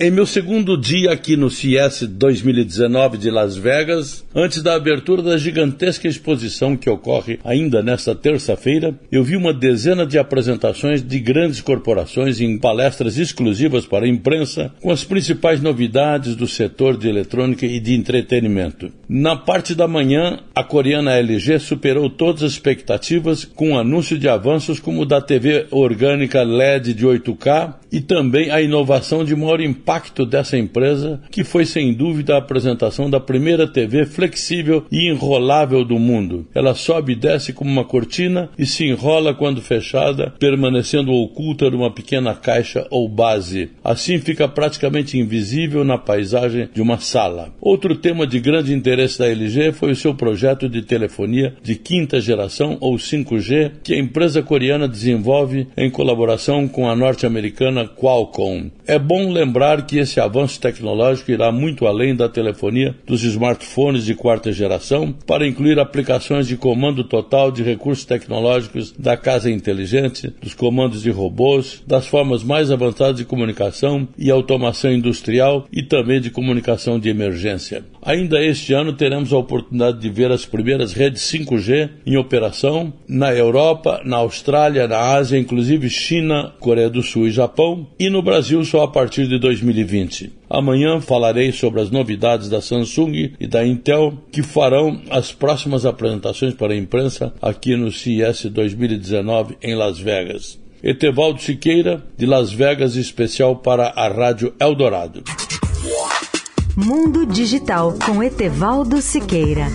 Em meu segundo dia aqui no CES 2019 de Las Vegas, antes da abertura da gigantesca exposição que ocorre ainda nesta terça-feira, eu vi uma dezena de apresentações de grandes corporações em palestras exclusivas para a imprensa, com as principais novidades do setor de eletrônica e de entretenimento. Na parte da manhã, a coreana LG superou todas as expectativas com um anúncio de avanços como o da TV orgânica LED de 8K e também a inovação de maior impacto impacto dessa empresa, que foi sem dúvida a apresentação da primeira TV flexível e enrolável do mundo. Ela sobe e desce como uma cortina e se enrola quando fechada, permanecendo oculta numa pequena caixa ou base. Assim fica praticamente invisível na paisagem de uma sala. Outro tema de grande interesse da LG foi o seu projeto de telefonia de quinta geração ou 5G que a empresa coreana desenvolve em colaboração com a norte-americana Qualcomm. É bom lembrar que esse avanço tecnológico irá muito além da telefonia dos smartphones de quarta geração para incluir aplicações de comando total de recursos tecnológicos da casa inteligente, dos comandos de robôs, das formas mais avançadas de comunicação e automação industrial e também de comunicação de emergência. Ainda este ano teremos a oportunidade de ver as primeiras redes 5G em operação na Europa, na Austrália, na Ásia, inclusive China, Coreia do Sul e Japão, e no Brasil só a partir de 2020. 2020. Amanhã falarei sobre as novidades da Samsung e da Intel que farão as próximas apresentações para a imprensa aqui no CES 2019 em Las Vegas. Etevaldo Siqueira, de Las Vegas, especial para a Rádio Eldorado. Mundo Digital com Etevaldo Siqueira.